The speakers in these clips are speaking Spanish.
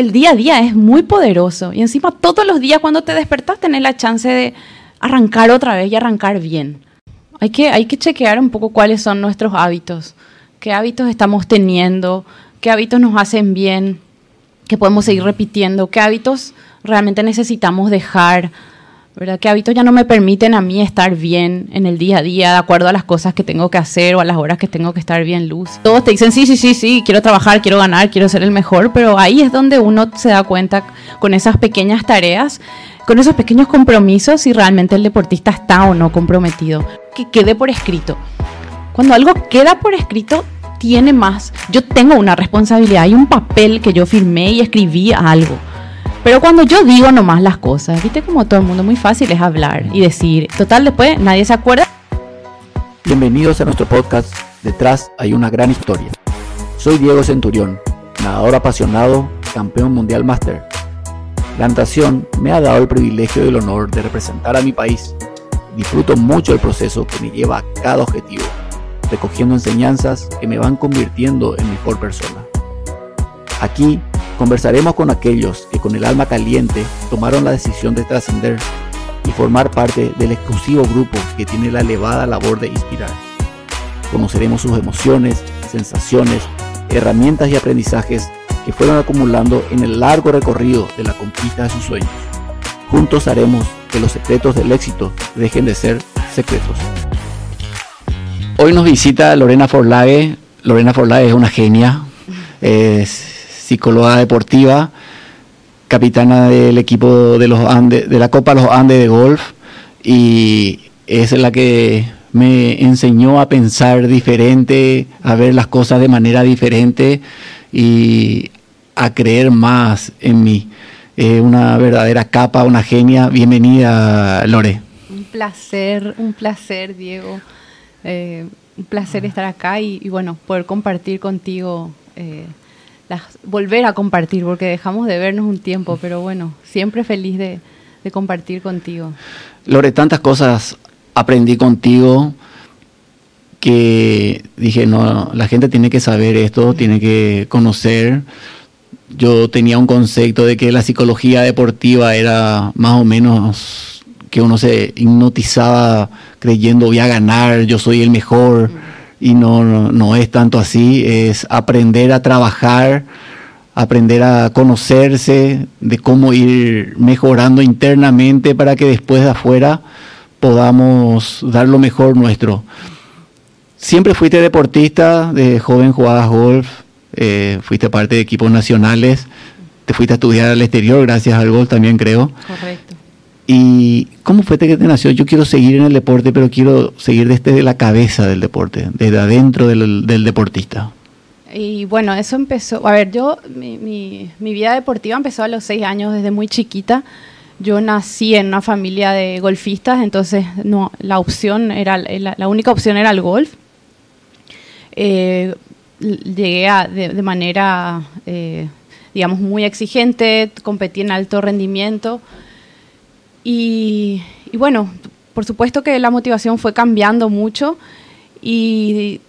el día a día es muy poderoso. Y encima todos los días cuando te despertas tenés la chance de arrancar otra vez y arrancar bien. Hay que, hay que chequear un poco cuáles son nuestros hábitos, qué hábitos estamos teniendo, qué hábitos nos hacen bien, qué podemos seguir repitiendo, qué hábitos realmente necesitamos dejar, ¿verdad? ¿Qué hábitos ya no me permiten a mí estar bien en el día a día, de acuerdo a las cosas que tengo que hacer o a las horas que tengo que estar bien luz? Todos te dicen, sí, sí, sí, sí, quiero trabajar, quiero ganar, quiero ser el mejor, pero ahí es donde uno se da cuenta con esas pequeñas tareas, con esos pequeños compromisos, si realmente el deportista está o no comprometido. Que quede por escrito. Cuando algo queda por escrito, tiene más. Yo tengo una responsabilidad, hay un papel que yo firmé y escribí algo. Pero cuando yo digo nomás las cosas, viste como todo el mundo muy fácil es hablar y decir, total después nadie se acuerda. Bienvenidos a nuestro podcast Detrás hay una gran historia. Soy Diego Centurión, nadador apasionado, campeón mundial máster. La natación me ha dado el privilegio y el honor de representar a mi país. Disfruto mucho el proceso que me lleva a cada objetivo recogiendo enseñanzas que me van convirtiendo en mejor persona. Aquí conversaremos con aquellos que con el alma caliente tomaron la decisión de trascender y formar parte del exclusivo grupo que tiene la elevada labor de inspirar. Conoceremos sus emociones, sensaciones, herramientas y aprendizajes que fueron acumulando en el largo recorrido de la conquista de sus sueños. Juntos haremos que los secretos del éxito dejen de ser secretos. Hoy nos visita Lorena Forlage. Lorena Forlage es una genia, psicóloga deportiva, capitana del equipo de los Andes, de la Copa Los Andes de golf y es la que me enseñó a pensar diferente, a ver las cosas de manera diferente y a creer más en mí. Es una verdadera capa, una genia. Bienvenida, Lore. Un placer, un placer, Diego. Eh, un placer estar acá y, bueno, poder compartir contigo, eh, volver a compartir, porque dejamos de vernos un tiempo, pero bueno, siempre feliz de, compartir contigo. Lore, tantas cosas aprendí contigo que dije, no, la gente tiene que saber esto, tiene que conocer. Yo tenía un concepto de que la psicología deportiva era más o menos que uno se hipnotizaba creyendo voy a ganar, yo soy el mejor, y no, no, es tanto así, es aprender a trabajar, aprender a conocerse, de cómo ir mejorando internamente para que después de afuera podamos dar lo mejor nuestro. Siempre fuiste deportista, de joven jugabas golf, eh, fuiste parte de equipos nacionales, te fuiste a estudiar al exterior gracias al golf también creo. Correcto. ¿Y cómo fue que te nació? Yo quiero seguir en el deporte, pero quiero seguir desde la cabeza del deporte, desde adentro del, deportista. Y bueno, eso empezó, a ver, yo, mi, vida deportiva empezó a los seis años, desde muy chiquita. Yo nací en una familia de golfistas, entonces no, la opción era, la, única opción era el golf. Eh, llegué a, de, manera, eh, digamos, muy exigente, competí en alto rendimiento. Y, bueno, por supuesto que la motivación fue cambiando mucho y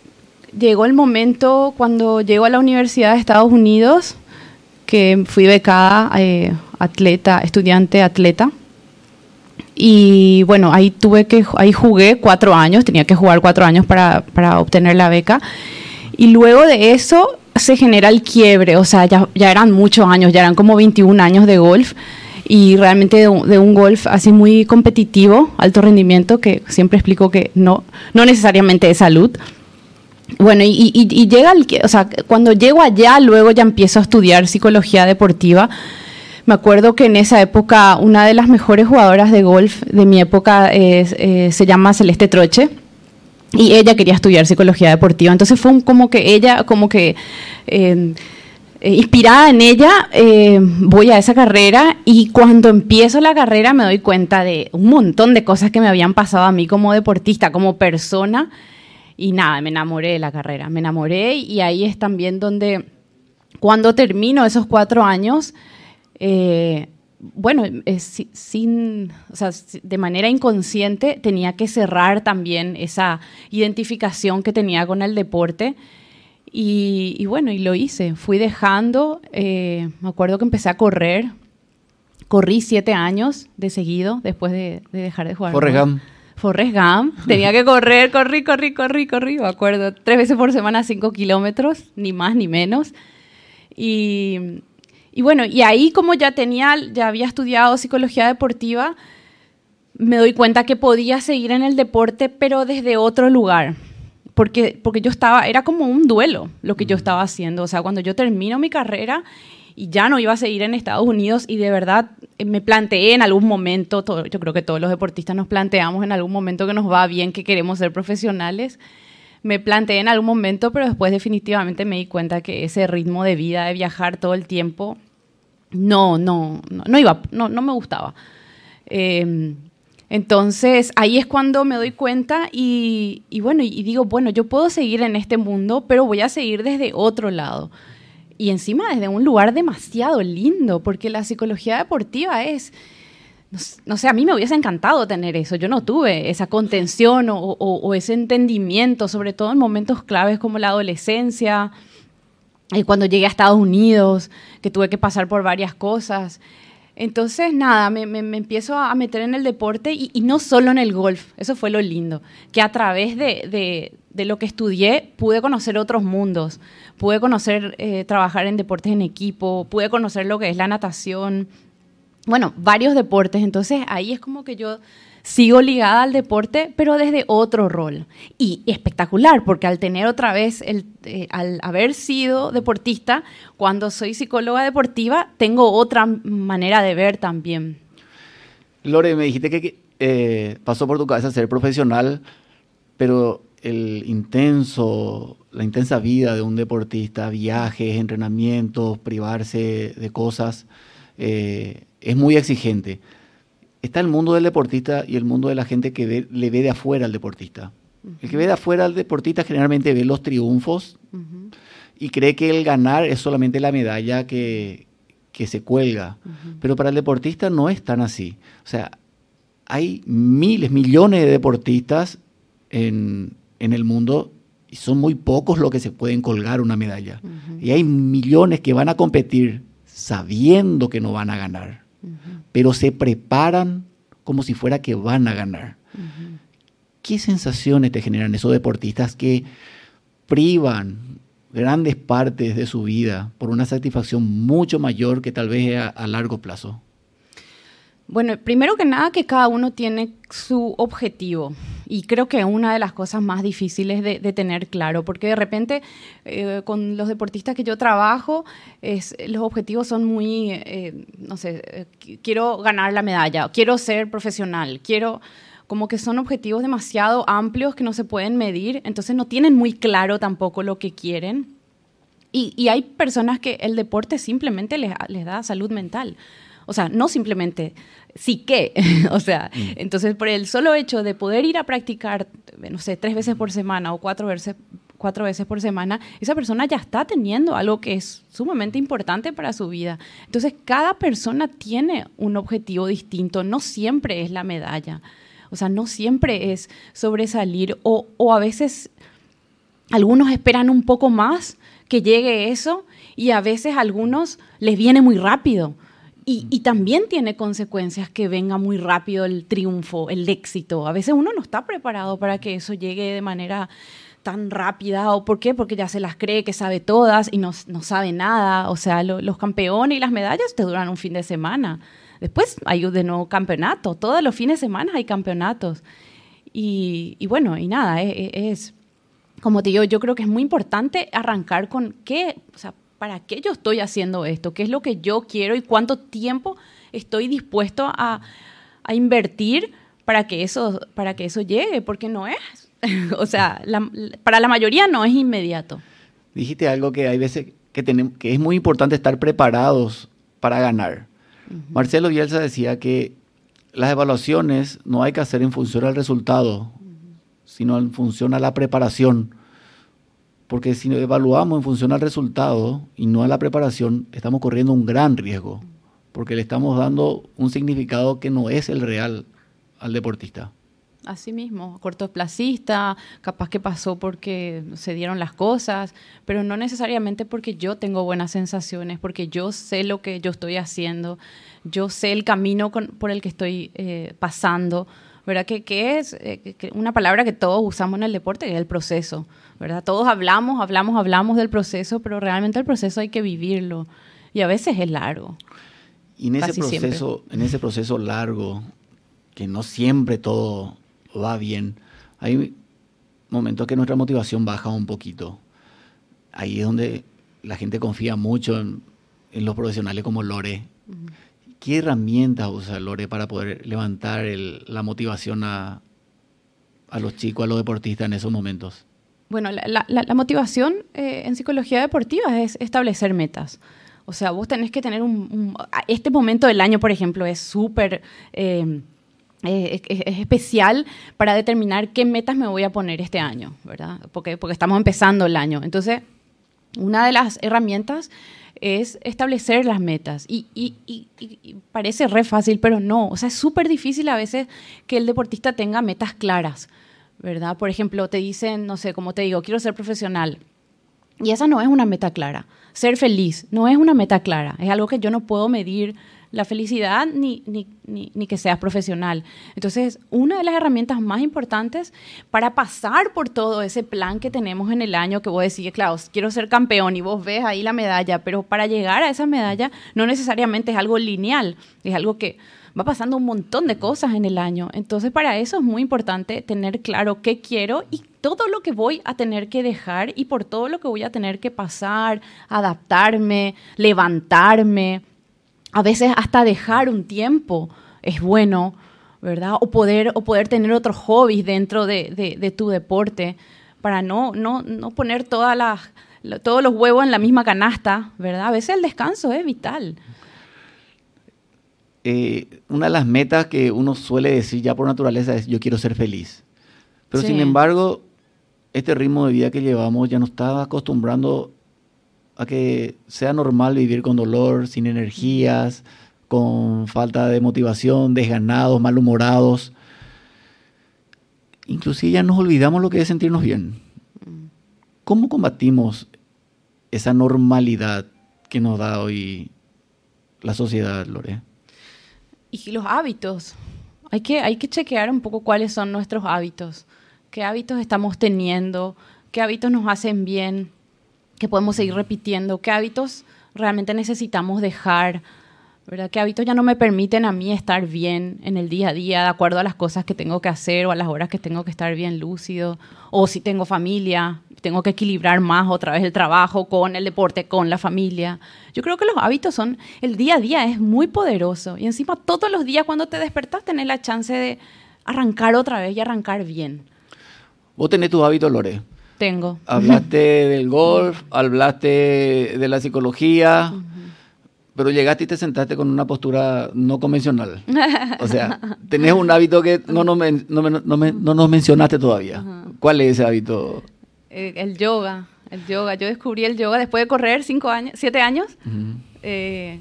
llegó el momento cuando llego a la Universidad de Estados Unidos, que fui becada eh, atleta, estudiante atleta. Y bueno, ahí tuve que, ahí jugué cuatro años, tenía que jugar cuatro años para, para obtener la beca. Y luego de eso se genera el quiebre, o sea, ya, ya eran muchos años, ya eran como 21 años de golf y realmente de un, golf así muy competitivo, alto rendimiento, que siempre explico que no, no necesariamente es salud. Bueno, y, y, llega, el, o sea, cuando llego allá, luego ya empiezo a estudiar psicología deportiva. Me acuerdo que en esa época una de las mejores jugadoras de golf de mi época eh, se llama Celeste Troche y ella quería estudiar psicología deportiva. Entonces fue como que ella, como que eh, eh, inspirada en ella, eh, voy a esa carrera y cuando empiezo la carrera me doy cuenta de un montón de cosas que me habían pasado a mí como deportista, como persona. Y nada, me enamoré de la carrera, me enamoré y ahí es también donde, cuando termino esos cuatro años, eh, bueno, sin, de manera inconsciente tenía que cerrar también esa identificación que tenía con el deporte Y, bueno, y lo hice. Fui dejando, eh, me acuerdo que empecé a correr. Corrí siete años de seguido después de, dejar de jugar. Forrest Gump. Forrest Gump. Tenía que correr, corrí, corrí, corrí, corrí. Me acuerdo, tres veces por semana, cinco kilómetros, ni más ni menos. Y, y bueno, y ahí como ya tenía, ya había estudiado psicología deportiva, me doy cuenta que podía seguir en el deporte, pero desde otro lugar porque, porque yo estaba, era como un duelo lo que yo estaba haciendo. O sea, cuando yo termino mi carrera y ya no iba a seguir en Estados Unidos y de verdad eh, me planteé en algún momento, yo creo que todos los deportistas nos planteamos en algún momento que nos va bien, que queremos ser profesionales. Me planteé en algún momento, pero después definitivamente me di cuenta que ese ritmo de vida, de viajar todo el tiempo, no, no, no, no iba, no, no me gustaba. Eh, entonces ahí es cuando me doy cuenta y, bueno, y digo, bueno, yo puedo seguir en este mundo, pero voy a seguir desde otro lado. Y encima desde un lugar demasiado lindo, porque la psicología deportiva es, no, sé, a mí me hubiese encantado tener eso. Yo no tuve esa contención o, ese entendimiento, sobre todo en momentos claves como la adolescencia, y cuando llegué a Estados Unidos, que tuve que pasar por varias cosas. Entonces, nada, me, empiezo a meter en el deporte y, no solo en el golf, eso fue lo lindo, que a través de, lo que estudié pude conocer otros mundos, pude conocer, eh, trabajar en deportes en equipo, pude conocer lo que es la natación, bueno, varios deportes, entonces ahí es como que yo sigo ligada al deporte, pero desde otro rol. Y espectacular, porque al tener otra vez, el, eh, al haber sido deportista, cuando soy psicóloga deportiva, tengo otra manera de ver también. Lore, me dijiste que eh, pasó por tu cabeza ser profesional, pero el intenso, la intensa vida de un deportista, viajes, entrenamientos, privarse de cosas, eh, es muy exigente está el mundo del deportista y el mundo de la gente que le ve de afuera al deportista. El que ve de afuera al deportista generalmente ve los triunfos y cree que el ganar es solamente la medalla que, se cuelga. Pero para el deportista no es tan así. O sea, hay miles, millones de deportistas en, en el mundo y son muy pocos los que se pueden colgar una medalla. Y hay millones que van a competir sabiendo que no van a ganar pero se preparan como si fuera que van a ganar. ¿Qué sensaciones te generan esos deportistas que privan grandes partes de su vida por una satisfacción mucho mayor que tal vez a largo plazo? Bueno, primero que nada que cada uno tiene su objetivo y creo que una de las cosas más difíciles de, tener claro, porque de repente eh, con los deportistas que yo trabajo, es, los objetivos son muy, eh, no sé, eh, quiero ganar la medalla, quiero ser profesional, quiero como que son objetivos demasiado amplios que no se pueden medir, entonces no tienen muy claro tampoco lo que quieren. Y, y hay personas que el deporte simplemente les, les da salud mental. O sea, no simplemente sí que, o sea, mm. entonces por el solo hecho de poder ir a practicar, no sé, tres veces por semana o cuatro veces, cuatro veces por semana, esa persona ya está teniendo algo que es sumamente importante para su vida. Entonces, cada persona tiene un objetivo distinto, no siempre es la medalla, o sea, no siempre es sobresalir o, o a veces algunos esperan un poco más que llegue eso y a veces a algunos les viene muy rápido. Y, también tiene consecuencias que venga muy rápido el triunfo, el éxito. A veces uno no está preparado para que eso llegue de manera tan rápida. ¿O por qué? Porque ya se las cree que sabe todas y no, sabe nada. O sea, los campeones y las medallas te duran un fin de semana. Después hay de nuevo campeonato. Todos los fines de semana hay campeonatos. Y, bueno, y nada, e, e, es, como te digo, yo creo que es muy importante arrancar con qué, ¿para qué yo estoy haciendo esto? ¿Qué es lo que yo quiero y cuánto tiempo estoy dispuesto a, invertir para que, eso, para que eso llegue? Porque no es, o sea, para la mayoría no es inmediato. Dijiste algo que hay veces que, tenemos, que es muy importante estar preparados para ganar. Marcelo Bielsa decía que las evaluaciones no hay que hacer en función al resultado, sino en función a la preparación. Porque si evaluamos en función al resultado y no a la preparación, estamos corriendo un gran riesgo, porque le estamos dando un significado que no es el real al deportista. así mismo, cortoplacista, capaz que pasó porque se dieron las cosas, pero no necesariamente porque yo tengo buenas sensaciones, porque yo sé lo que yo estoy haciendo, yo sé el camino por el que estoy eh, pasando, ¿verdad? Que, es eh, una palabra que todos usamos en el deporte, que es el proceso, ¿verdad? Todos hablamos, hablamos, hablamos del proceso, pero realmente el proceso hay que vivirlo y a veces es largo. Y en ese proceso, en ese proceso largo, que no siempre todo va bien, hay momentos que nuestra motivación baja un poquito. Ahí es donde la gente confía mucho en, los profesionales como Lore. ¿Qué herramientas usa Lore para poder levantar la motivación a, los chicos, a los deportistas en esos momentos? Bueno, la, motivación eh, en psicología deportiva es establecer metas. O sea, vos tenés que tener un... este momento del año, por ejemplo, es súper... Eh, es, especial para determinar qué metas me voy a poner este año, ¿verdad? Porque, porque estamos empezando el año. Entonces, una de las herramientas es establecer las metas. Y, y, y, parece re fácil, pero no. O sea, es súper difícil a veces que el deportista tenga metas claras, ¿verdad? Por ejemplo, te dicen, no sé, como te digo, quiero ser profesional. Y esa no es una meta clara. Ser feliz no es una meta clara. Es algo que yo no puedo medir la felicidad ni, ni, ni, que seas profesional. Entonces, una de las herramientas más importantes para pasar por todo ese plan que tenemos en el año, que vos decís, claro, quiero ser campeón y vos ves ahí la medalla, pero para llegar a esa medalla no necesariamente es algo lineal, es algo que va pasando un montón de cosas en el año. Entonces, para eso es muy importante tener claro qué quiero y todo lo que voy a tener que dejar y por todo lo que voy a tener que pasar, adaptarme, levantarme a veces hasta dejar un tiempo es bueno, ¿verdad? O poder, o poder tener otros hobbies dentro de, tu deporte para no, no, no poner todas las, todos los huevos en la misma canasta, ¿verdad? A veces el descanso es vital. Eh, una de las metas que uno suele decir ya por naturaleza es yo quiero ser feliz. Pero sin embargo, este ritmo de vida que llevamos ya nos está acostumbrando a que sea normal vivir con dolor, sin energías, con falta de motivación, desganados, malhumorados. Inclusive ya nos olvidamos lo que es sentirnos bien. ¿Cómo combatimos esa normalidad que nos da hoy la sociedad, Lore? Y los hábitos. Hay que, hay que chequear un poco cuáles son nuestros hábitos. ¿Qué hábitos estamos teniendo? ¿Qué hábitos nos hacen bien? Que podemos seguir repitiendo, qué hábitos realmente necesitamos dejar, ¿verdad? ¿Qué hábitos ya no me permiten a mí estar bien en el día a día, de acuerdo a las cosas que tengo que hacer o a las horas que tengo que estar bien lúcido? O si tengo familia, tengo que equilibrar más otra vez el trabajo con el deporte, con la familia. Yo creo que los hábitos son, el día a día es muy poderoso y encima todos los días cuando te despertas tenés la chance de arrancar otra vez y arrancar bien. Vos tenés tu hábito, Lore. Tengo. Hablaste del golf, hablaste de la psicología, pero llegaste y te sentaste con una postura no convencional. O sea, tenés un hábito que no nos, no, nos mencionaste todavía. ¿Cuál es ese hábito? Eh, el, yoga. El yoga. Yo descubrí el yoga después de correr cinco años, siete años. Eh,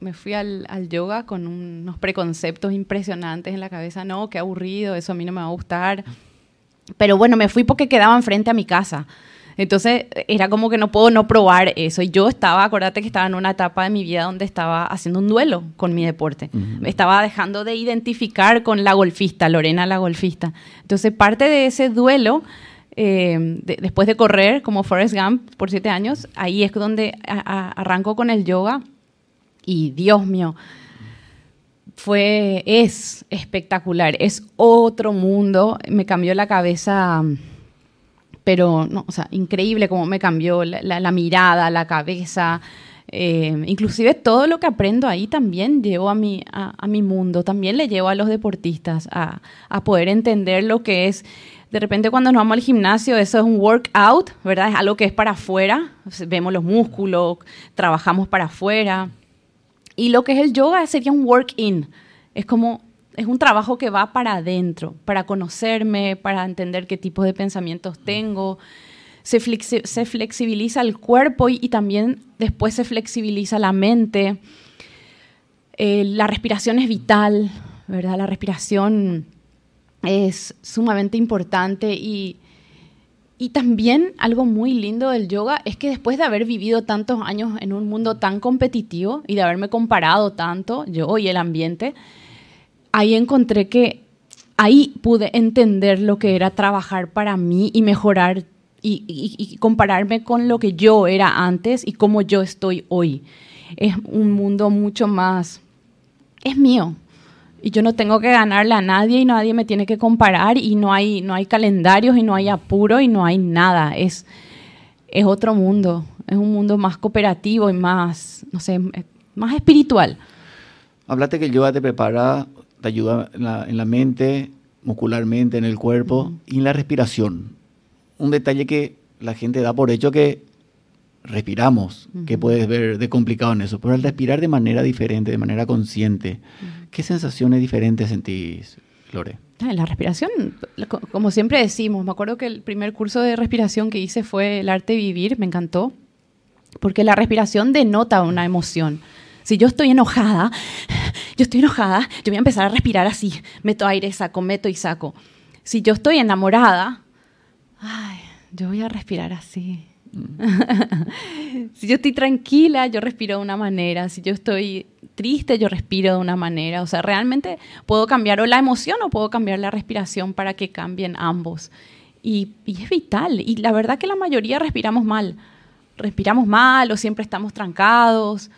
me fui al, al, yoga con unos preconceptos impresionantes en la cabeza. No, qué aburrido, eso a mí no me va a gustar. Pero bueno, me fui porque quedaba enfrente a mi casa. Entonces era como que no puedo no probar eso. Y yo estaba, acuérdate que estaba en una etapa de mi vida donde estaba haciendo un duelo con mi deporte. Me estaba dejando de identificar con la golfista, Lorena la golfista. Entonces parte de ese duelo, eh, después de correr como Forrest Gump por siete años, ahí es donde arranco con el yoga. Y Dios mío, fue, es espectacular, es otro mundo, me cambió la cabeza, pero, no, o sea, increíble cómo me cambió la, mirada, la cabeza, eh, inclusive todo lo que aprendo ahí también llevo a mi, a, mi mundo, también le llevo a los deportistas a, a, poder entender lo que es, de repente cuando nos vamos al gimnasio, eso es un workout, ¿verdad? Es algo que es para afuera, vemos los músculos, trabajamos para afuera y lo que es el yoga sería un work-in. Es como, es un trabajo que va para adentro, para conocerme, para entender qué tipo de pensamientos tengo. Se, se flexibiliza el cuerpo y, también después se flexibiliza la mente. Eh, la respiración es vital, ¿verdad? La respiración es sumamente importante y, y también algo muy lindo del yoga es que después de haber vivido tantos años en un mundo tan competitivo y de haberme comparado tanto, yo y el ambiente, ahí encontré que ahí pude entender lo que era trabajar para mí y mejorar y, compararme con lo que yo era antes y cómo yo estoy hoy. Es un mundo mucho más, es mío. Y yo no tengo que ganarle a nadie y nadie me tiene que comparar y no hay, no hay calendarios y no hay apuro y no hay nada. Es, es otro mundo. Es un mundo más cooperativo y más, no sé, más espiritual. Hablate que el yoga te prepara, te ayuda en la, mente, muscularmente, en el cuerpo y en la respiración un detalle que la gente da por hecho que respiramos, que puedes ver de complicado en eso, pero al respirar de manera diferente, de manera consciente, ¿qué sensaciones diferentes sentís, Lore? Ah, la respiración, como siempre decimos, me acuerdo que el primer curso de respiración que hice fue el arte de vivir, me encantó, porque la respiración denota una emoción. Si yo estoy enojada, yo estoy enojada, yo voy a empezar a respirar así, meto aire, saco, meto y saco. Si yo estoy enamorada, ay, yo voy a respirar así. Si yo estoy tranquila, yo respiro de una manera. Si yo estoy triste, yo respiro de una manera. O sea, realmente puedo cambiar o la emoción o puedo cambiar la respiración para que cambien ambos. Y, y, es vital. Y la verdad que la mayoría respiramos mal. Respiramos mal o siempre estamos trancados,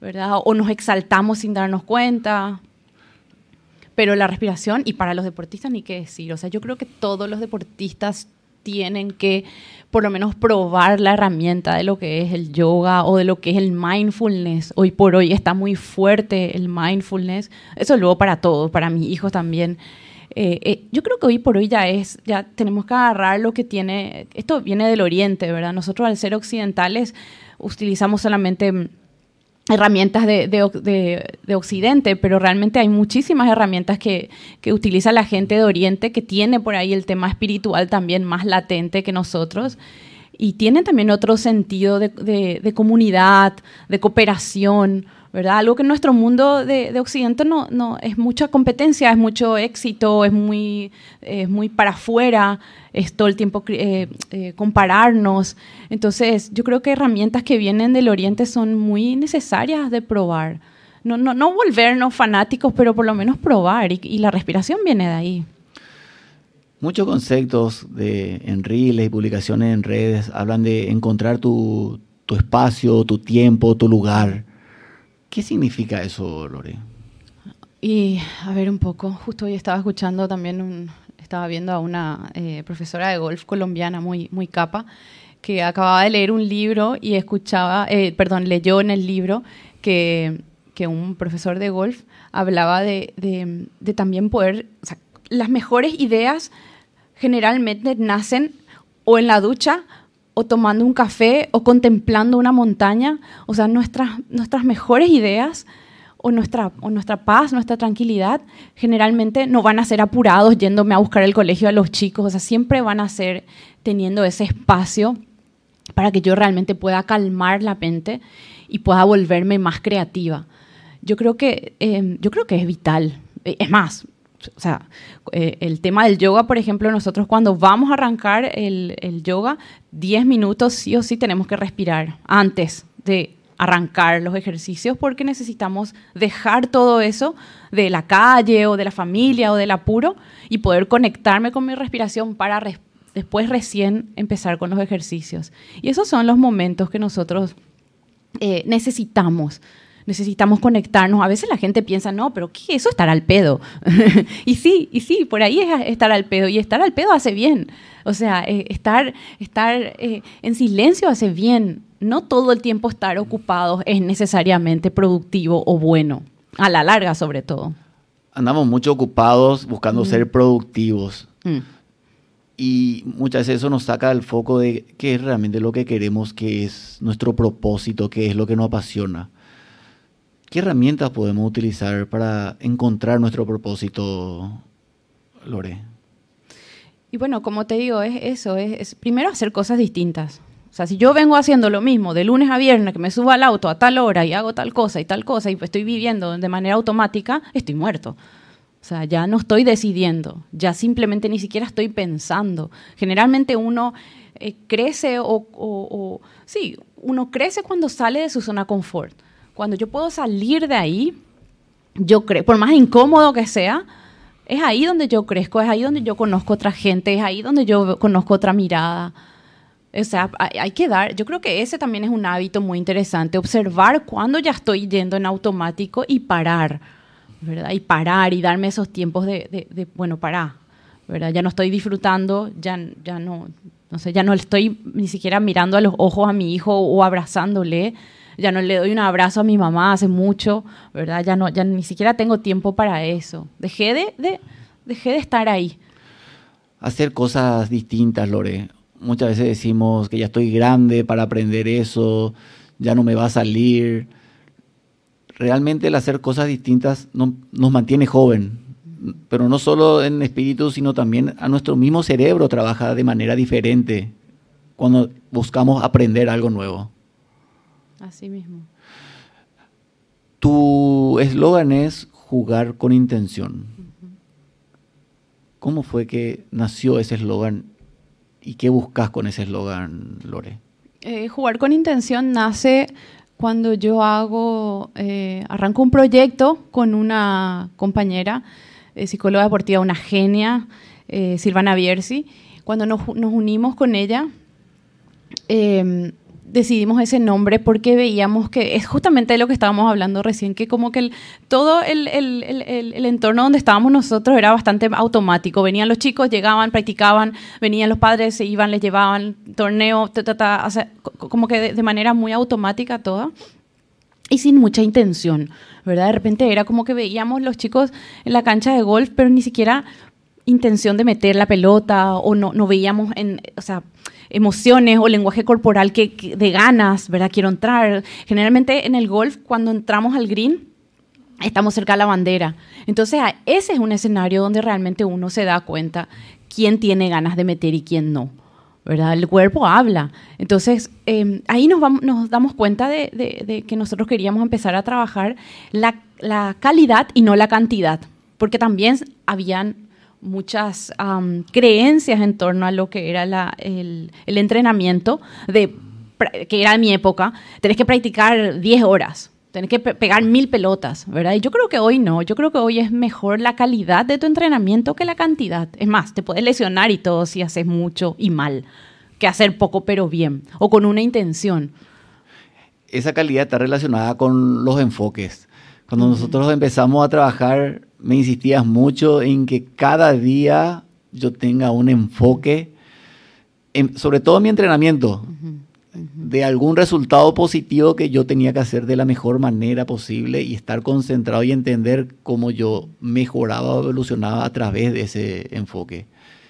¿verdad? O nos exaltamos sin darnos cuenta. Pero la respiración, y para los deportistas ni qué decir. O sea, yo creo que todos los deportistas tienen que por lo menos probar la herramienta de lo que es el yoga o de lo que es el mindfulness. Hoy por hoy está muy fuerte el mindfulness. Eso luego para todos, para mis hijos también. Eh, eh, yo creo que hoy por hoy ya es, ya tenemos que agarrar lo que tiene, esto viene del oriente, ¿verdad? Nosotros al ser occidentales utilizamos solamente herramientas de, de, Occidente, pero realmente hay muchísimas herramientas que, que, utiliza la gente de Oriente que tiene por ahí el tema espiritual también más latente que nosotros. Y tienen también otro sentido de, comunidad, de cooperación, ¿verdad? Algo que en nuestro mundo de, Occidente no, no, es mucha competencia, es mucho éxito, es muy, es muy para afuera, es todo el tiempo eh, eh, compararnos. Entonces, yo creo que herramientas que vienen del Oriente son muy necesarias de probar. No, no, no volvernos fanáticos, pero por lo menos probar, y, la respiración viene de ahí. Muchos conceptos de, en reels y publicaciones en redes hablan de encontrar tu, tu espacio, tu tiempo, tu lugar. ¿Qué significa eso, Lore? Y a ver un poco, justo hoy estaba escuchando también, un, estaba viendo a una eh, profesora de golf colombiana muy, muy capa, que acababa de leer un libro y escuchaba, eh, perdón, leyó en el libro que, que un profesor de golf hablaba de, de, de también poder, o sea, las mejores ideas generalmente nacen o en la ducha o tomando un café o contemplando una montaña. O sea, nuestras, nuestras mejores ideas o nuestra, o nuestra paz, nuestra tranquilidad, generalmente no van a ser apurados yéndome a buscar el colegio a los chicos. O sea, siempre van a ser teniendo ese espacio para que yo realmente pueda calmar la mente y pueda volverme más creativa. Yo creo que, eh, yo creo que es vital. Es más, o sea, eh, el tema del yoga, por ejemplo, nosotros cuando vamos a arrancar el, yoga, 10 minutos sí o sí tenemos que respirar antes de arrancar los ejercicios porque necesitamos dejar todo eso de la calle o de la familia o del apuro y poder conectarme con mi respiración para después recién empezar con los ejercicios. Y esos son los momentos que nosotros eh, necesitamos necesitamos conectarnos. A veces la gente piensa, no, pero ¿qué? Eso estar al pedo. y sí, y sí, por ahí es estar al pedo. Y estar al pedo hace bien. O sea, eh, estar, estar eh, en silencio hace bien. No todo el tiempo estar ocupados es necesariamente productivo o bueno. A la larga, sobre todo. Andamos mucho ocupados buscando ser productivos. Mm. Y muchas veces eso nos saca del foco de qué es realmente lo que queremos, qué es nuestro propósito, qué es lo que nos apasiona. ¿Qué herramientas podemos utilizar para encontrar nuestro propósito, Lore? Y bueno, como te digo, es eso, es, primero hacer cosas distintas. O sea, si yo vengo haciendo lo mismo de lunes a viernes, que me subo al auto a tal hora y hago tal cosa y tal cosa y estoy viviendo de manera automática, estoy muerto. O sea, ya no estoy decidiendo, ya simplemente ni siquiera estoy pensando. Generalmente uno eh, crece o, sí, uno crece cuando sale de su zona confort. Cuando yo puedo salir de ahí, yo creo, por más incómodo que sea, es ahí donde yo crezco, es ahí donde yo conozco otra gente, es ahí donde yo conozco otra mirada. O sea, hay, que dar, yo creo que ese también es un hábito muy interesante, observar cuando ya estoy yendo en automático y parar, ¿verdad? Y parar y darme esos tiempos de, de, bueno, para, ¿verdad? Ya no estoy disfrutando, ya, ya no, no sé, ya no estoy ni siquiera mirando a los ojos a mi hijo o abrazándole, ya no le doy un abrazo a mi mamá hace mucho, ¿verdad? Ya no, ya ni siquiera tengo tiempo para eso. Dejé de, de, dejé de estar ahí. Hacer cosas distintas, Lore. Muchas veces decimos que ya estoy grande para aprender eso, ya no me va a salir. Realmente el hacer cosas distintas nos mantiene joven, pero no solo en espíritu, sino también a nuestro mismo cerebro trabaja de manera diferente cuando buscamos aprender algo nuevo. Así mismo. Tu eslogan es jugar con intención. ¿Cómo fue que nació ese eslogan y qué buscas con ese eslogan, Lore? Eh, jugar con intención nace cuando yo hago, eh, arranco un proyecto con una compañera eh, psicóloga deportiva, una genia, Silvana Bierzi. Cuando nos, unimos con ella, em, decidimos ese nombre porque veíamos que es justamente de lo que estábamos hablando recién, que como que todo el, entorno donde estábamos nosotros era bastante automático. Venían los chicos, llegaban, practicaban, venían los padres, se iban, les llevaban torneo, como que de, manera muy automática toda y sin mucha intención, ¿verdad? De repente era como que veíamos los chicos en la cancha de golf, pero ni siquiera intención de meter la pelota o no, no veíamos en, o sea, emociones o lenguaje corporal que, de ganas, ¿verdad? Quiero entrar. Generalmente en el golf, cuando entramos al green, estamos cerca de la bandera. Entonces, ese es un escenario donde realmente uno se da cuenta quién tiene ganas de meter y quién no. ¿verdad? El cuerpo habla. Entonces, em, ahí nos, vamos, nos damos cuenta de, que nosotros queríamos empezar a trabajar la, calidad y no la cantidad, porque también habían muchas creencias en torno a lo que era el, entrenamiento, de, que era mi época, tenés que practicar 10 horas, tenés que pegar mil pelotas, ¿verdad? Y yo creo que hoy no, yo creo que hoy es mejor la calidad de tu entrenamiento que la cantidad. Es más, te puedes lesionar y todo si haces mucho y mal, que hacer poco pero bien, o con una intención. Esa calidad está relacionada con los enfoques. Cuando nosotros empezamos a trabajar, me insistías mucho en que cada día yo tenga un enfoque, sobre todo en mi entrenamiento de algún resultado positivo que yo tenía que hacer de la mejor manera posible y estar concentrado y entender cómo yo mejoraba o evolucionaba a través de ese enfoque.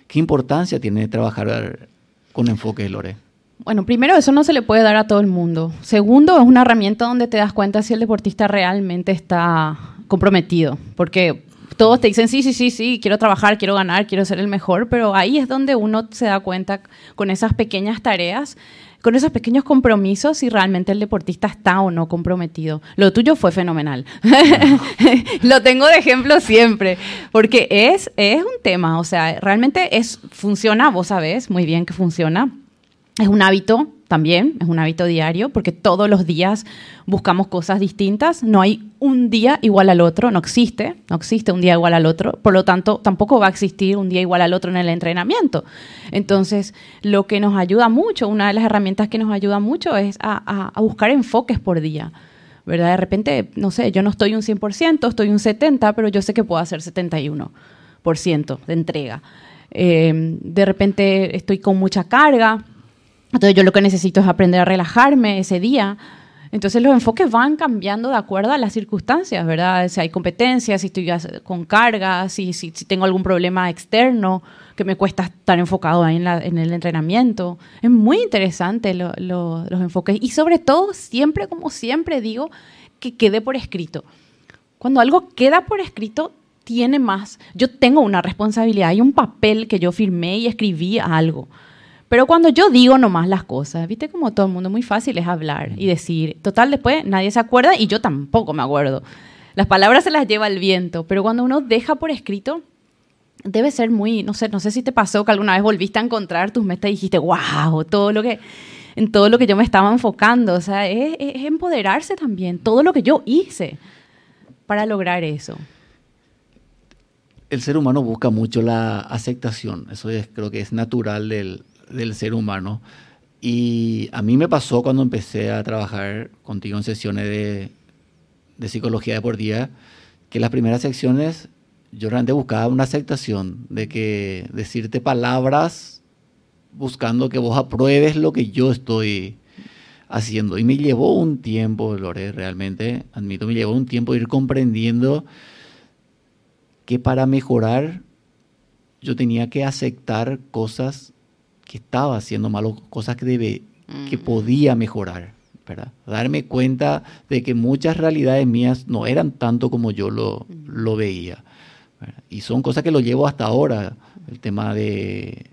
¿Qué importancia tiene trabajar con enfoque, Lore? Bueno, primero, eso no se le puede dar a todo el mundo. Segundo, es una herramienta donde te das cuenta si el deportista realmente está comprometido, porque todos te dicen, sí, sí, sí, sí, quiero trabajar, quiero ganar, quiero ser el mejor, pero ahí es donde uno se da cuenta con esas pequeñas tareas con esos pequeños compromisos si realmente el deportista está o no comprometido. Lo tuyo fue fenomenal. Lo tengo de ejemplo siempre, porque es, es un tema, o sea, realmente es, funciona, vos sabés muy bien que funciona. Es un hábito también, es un hábito diario, porque todos los días buscamos cosas distintas. No hay un día igual al otro, no existe, no existe un día igual al otro. Por lo tanto, tampoco va a existir un día igual al otro en el entrenamiento. Entonces, lo que nos ayuda mucho, una de las herramientas que nos ayuda mucho es a, buscar enfoques por día. ¿verdad? De repente, no sé, yo no estoy un 100%, estoy un 70%, pero yo sé que puedo hacer 71% de entrega. Eh, de repente estoy con mucha carga, entonces yo lo que necesito es aprender a relajarme ese día. Entonces los enfoques van cambiando de acuerdo a las circunstancias, ¿verdad? Si hay competencias, si estoy con carga, si, tengo algún problema externo que me cuesta estar enfocado ahí en, en el entrenamiento. Es muy interesante los enfoques y sobre todo siempre, como siempre digo, que quede por escrito. Cuando algo queda por escrito, tiene más. Yo tengo una responsabilidad, hay un papel que yo firmé y escribí algo. Pero cuando yo digo nomás las cosas, viste como todo el mundo, muy fácil es hablar y decir, total, después nadie se acuerda y yo tampoco me acuerdo. Las palabras se las lleva el viento, pero cuando uno deja por escrito, debe ser muy, no sé, no sé si te pasó que alguna vez volviste a encontrar tus metas y dijiste, wow, todo lo que, en todo lo que yo me estaba enfocando. O sea, es, empoderarse también, todo lo que yo hice para lograr eso. El ser humano busca mucho la aceptación, eso es, creo que es natural del, del ser humano. Y a mí me pasó cuando empecé a trabajar contigo en sesiones de, de psicología deportiva, que las primeras secciones yo realmente buscaba una aceptación, de que decirte palabras buscando que vos apruebes lo que yo estoy haciendo. Y me llevó un tiempo, Lore, realmente, admito, me llevó un tiempo ir comprendiendo que para mejorar yo tenía que aceptar cosas que estaba haciendo mal, cosas que, debe, que podía mejorar. ¿verdad? Darme cuenta de que muchas realidades mías no eran tanto como yo lo, lo veía. Y son cosas que lo llevo hasta ahora, el tema de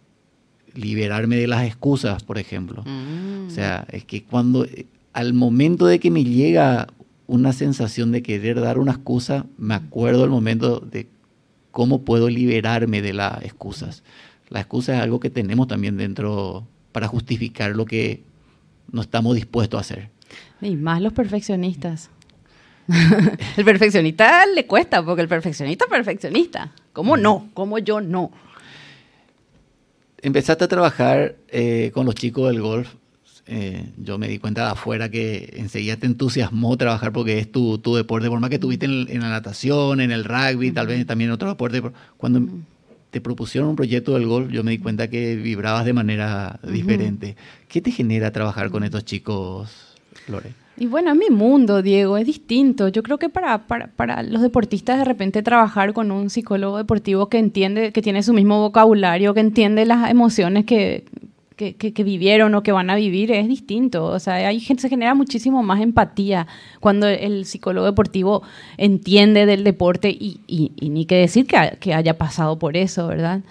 liberarme de las excusas, por ejemplo. Mm. O sea, es que cuando, al momento de que me llega una sensación de querer dar una excusa, me acuerdo el momento de cómo puedo liberarme de las excusas. La excusa es algo que tenemos también dentro para justificar lo que no estamos dispuestos a hacer. Y más los perfeccionistas. el perfeccionista le cuesta, porque el perfeccionista es perfeccionista. ¿Cómo no? ¿Cómo yo no? Empezaste a trabajar eh, con los chicos del golf. Eh, yo me di cuenta de afuera que enseguida te entusiasmó trabajar porque es tu, tu deporte, por más que tuviste en, la natación, en el rugby, tal vez también en otro deporte. Cuando te propusieron un proyecto del golf, yo me di cuenta que vibrabas de manera diferente. ¿Qué te genera trabajar con estos chicos, Lore? Y bueno, es mi mundo, Diego, es distinto. Yo creo que para, para, para, los deportistas de repente trabajar con un psicólogo deportivo que entiende, que tiene su mismo vocabulario, que entiende las emociones que, que, vivieron o que van a vivir, es distinto. O sea, hay gente, se genera muchísimo más empatía cuando el psicólogo deportivo entiende del deporte y, ni que decir que, que haya pasado por eso, ¿verdad?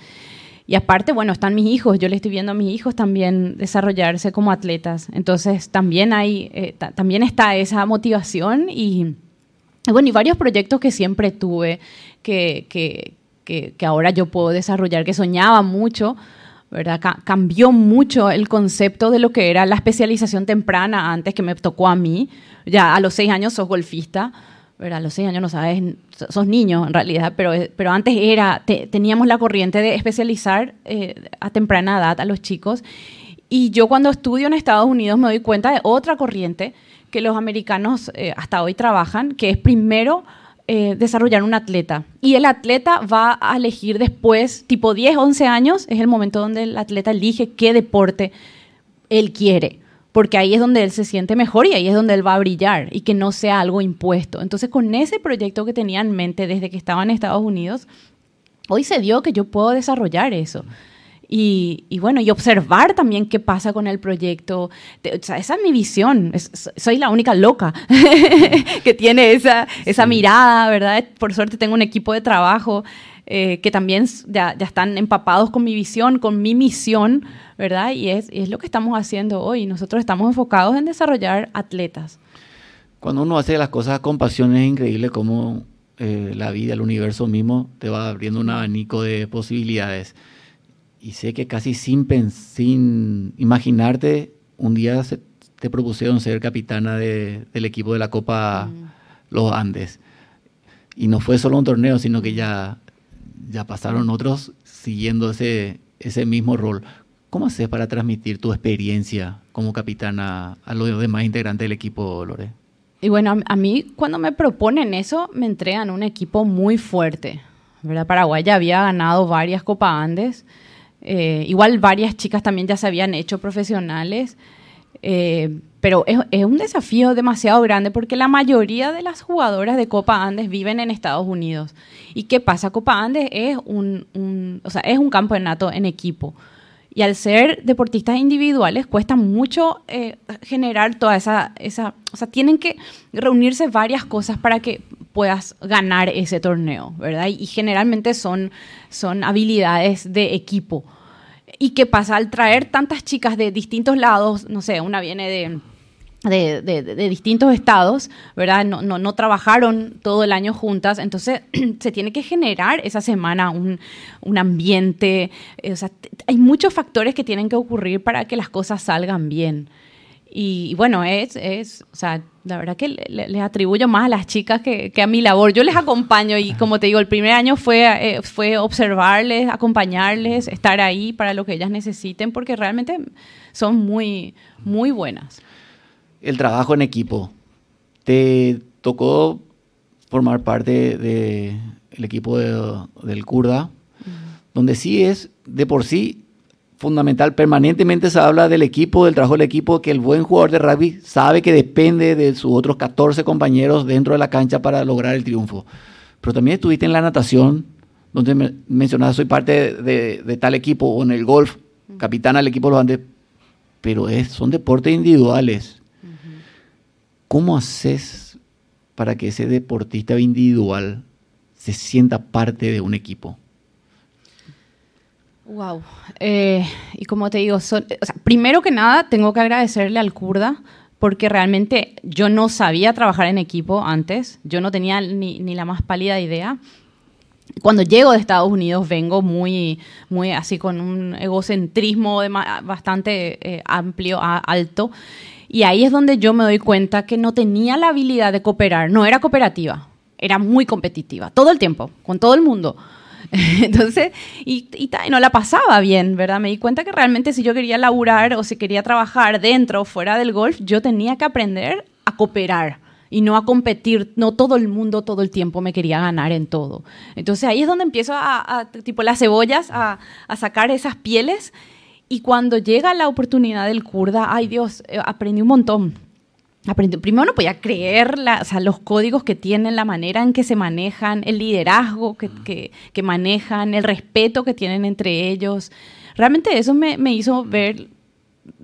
Y aparte, bueno, están mis hijos, yo le estoy viendo a mis hijos también desarrollarse como atletas. Entonces, también hay, eh, también está esa motivación y, bueno, y varios proyectos que siempre tuve que, que, que, ahora yo puedo desarrollar, que soñaba mucho, ¿verdad? cambió mucho el concepto de lo que era la especialización temprana antes que me tocó a mí. Ya a los seis años sos golfista a los seis años no sabes, sos niño en realidad, pero, pero antes era, teníamos la corriente de especializar eh, a temprana edad a los chicos. Y yo cuando estudio en Estados Unidos me doy cuenta de otra corriente que los americanos eh, hasta hoy trabajan, que es primero eh, desarrollar un atleta. Y el atleta va a elegir después, tipo 10, 11 años, es el momento donde el atleta elige qué deporte él quiere porque ahí es donde él se siente mejor y ahí es donde él va a brillar y que no sea algo impuesto. Entonces, con ese proyecto que tenía en mente desde que estaba en Estados Unidos, hoy se dio que yo puedo desarrollar eso. Y, bueno, y observar también qué pasa con el proyecto. esa es mi visión. soy la única loca que tiene esa, esa mirada, ¿verdad? Por suerte tengo un equipo de trabajo eh, que también ya, ya, están empapados con mi visión, con mi misión, ¿verdad? Y es, es lo que estamos haciendo hoy. Nosotros estamos enfocados en desarrollar atletas. Cuando uno hace las cosas con pasión es increíble cómo eh, la vida, el universo mismo te va abriendo un abanico de posibilidades. Y sé que casi sin, sin imaginarte, un día te propusieron ser capitana de, del equipo de la Copa mm. Los Andes. Y no fue solo un torneo, sino que ya ya pasaron otros siguiendo ese, ese mismo rol. ¿Cómo haces para transmitir tu experiencia como capitana a los demás integrantes del equipo, Lore? Y bueno, a mí cuando me proponen eso, me entregan un equipo muy fuerte. ¿verdad? Paraguay ya había ganado varias Copa Andes. Eh, igual varias chicas también ya se habían hecho profesionales. Eh, pero es, un desafío demasiado grande porque la mayoría de las jugadoras de Copa Andes viven en Estados Unidos. ¿Y qué pasa? Copa Andes es un, o sea, es un campeonato en equipo. Y al ser deportistas individuales cuesta mucho eh, generar toda esa, esa, o sea, tienen que reunirse varias cosas para que puedas ganar ese torneo, ¿verdad? Y, generalmente son, son habilidades de equipo. ¿Y qué pasa? Al traer tantas chicas de distintos lados, no sé, una viene de, de, de, distintos estados, ¿verdad? No, no, no, trabajaron todo el año juntas, entonces se tiene que generar esa semana un, un ambiente, o sea, hay muchos factores que tienen que ocurrir para que las cosas salgan bien. Y, bueno, es, es, o sea, la verdad que les atribuyo más a las chicas que, que, a mi labor. Yo les acompaño y como te digo, el primer año fue, eh, fue observarles, acompañarles, estar ahí para lo que ellas necesiten, porque realmente son muy, muy buenas. El trabajo en equipo. ¿Te tocó formar parte del de, equipo del Kurda? Donde sí es de por sí fundamental. Permanentemente se habla del equipo, del trabajo del equipo, que el buen jugador de rugby sabe que depende de sus otros 14 compañeros dentro de la cancha para lograr el triunfo. Pero también estuviste en la natación, donde me soy parte de, tal equipo, o en el golf, capitán al equipo de los Andes, pero es, son deportes individuales. ¿Cómo haces para que ese deportista individual se sienta parte de un equipo? Wow. Eh, y como te digo, primero que nada tengo que agradecerle al Kurda porque realmente yo no sabía trabajar en equipo antes, yo no tenía ni, la más pálida idea. Cuando llego de Estados Unidos vengo muy, muy así con un egocentrismo bastante eh, amplio, alto. Y ahí es donde yo me doy cuenta que no tenía la habilidad de cooperar, no era cooperativa, era muy competitiva, todo el tiempo, con todo el mundo Entonces, y, no la pasaba bien, ¿verdad? Me di cuenta que realmente si yo quería laburar o si quería trabajar dentro o fuera del golf, yo tenía que aprender a cooperar y no a competir. No todo el mundo todo el tiempo me quería ganar en todo. Entonces ahí es donde empiezo a, tipo las cebollas, a, a sacar esas pieles. Y cuando llega la oportunidad del kurda, ay Dios, eh, aprendí un montón primero no podía creer los códigos que tienen, la manera en que se manejan, el liderazgo que, manejan, el respeto que tienen entre ellos. Realmente eso me, hizo ver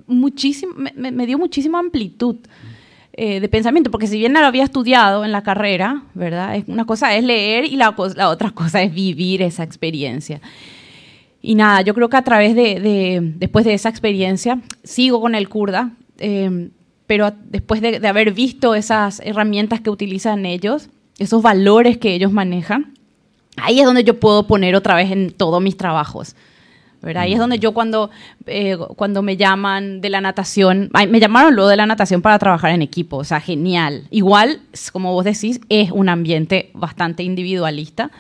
muchísimo, me, dio muchísima amplitud. Eh, de pensamiento, porque si bien no lo había estudiado en la carrera, ¿verdad? Una cosa es leer y la, la otra cosa es vivir esa experiencia. Y nada, yo creo que a través de, después de esa experiencia, sigo con el kurda. Eh, pero después de, haber visto esas herramientas que utilizan ellos, esos valores que ellos manejan, ahí es donde yo puedo poner otra vez en todos mis trabajos. Ahí es donde yo cuando, eh, cuando me llaman de la natación, me llamaron luego de la natación para trabajar en equipo, o sea, genial. Igual, como vos decís, es un ambiente bastante individualista,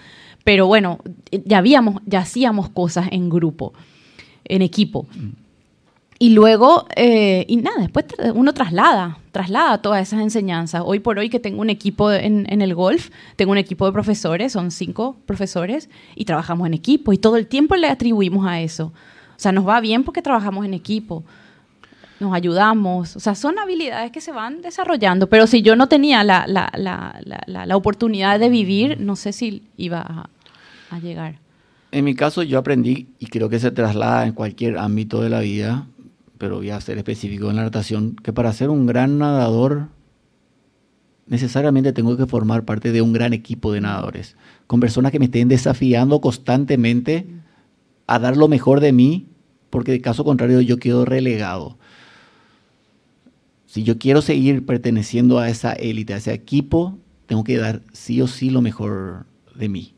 pero bueno, ya habíamos, ya hacíamos cosas en grupo, en equipo. Y luego, eh, y nada, después uno traslada, traslada todas esas enseñanzas. Hoy por hoy que tengo un equipo en, en, el golf, tengo un equipo de profesores, son cinco profesores, y trabajamos en equipo, y todo el tiempo le atribuimos a eso. O sea, nos va bien porque trabajamos en equipo, nos ayudamos, o sea, son habilidades que se van desarrollando, pero si yo no tenía la, la, la, la oportunidad de vivir, no sé si iba a, a llegar. En mi caso yo aprendí, y creo que se traslada en cualquier ámbito de la vida, pero voy a ser específico en la natación, que para ser un gran nadador necesariamente tengo que formar parte de un gran equipo de nadadores, con personas que me estén desafiando constantemente a dar lo mejor de mí, porque de caso contrario yo quedo relegado. Si yo quiero seguir perteneciendo a esa élite, a ese equipo, tengo que dar sí o sí lo mejor de mí.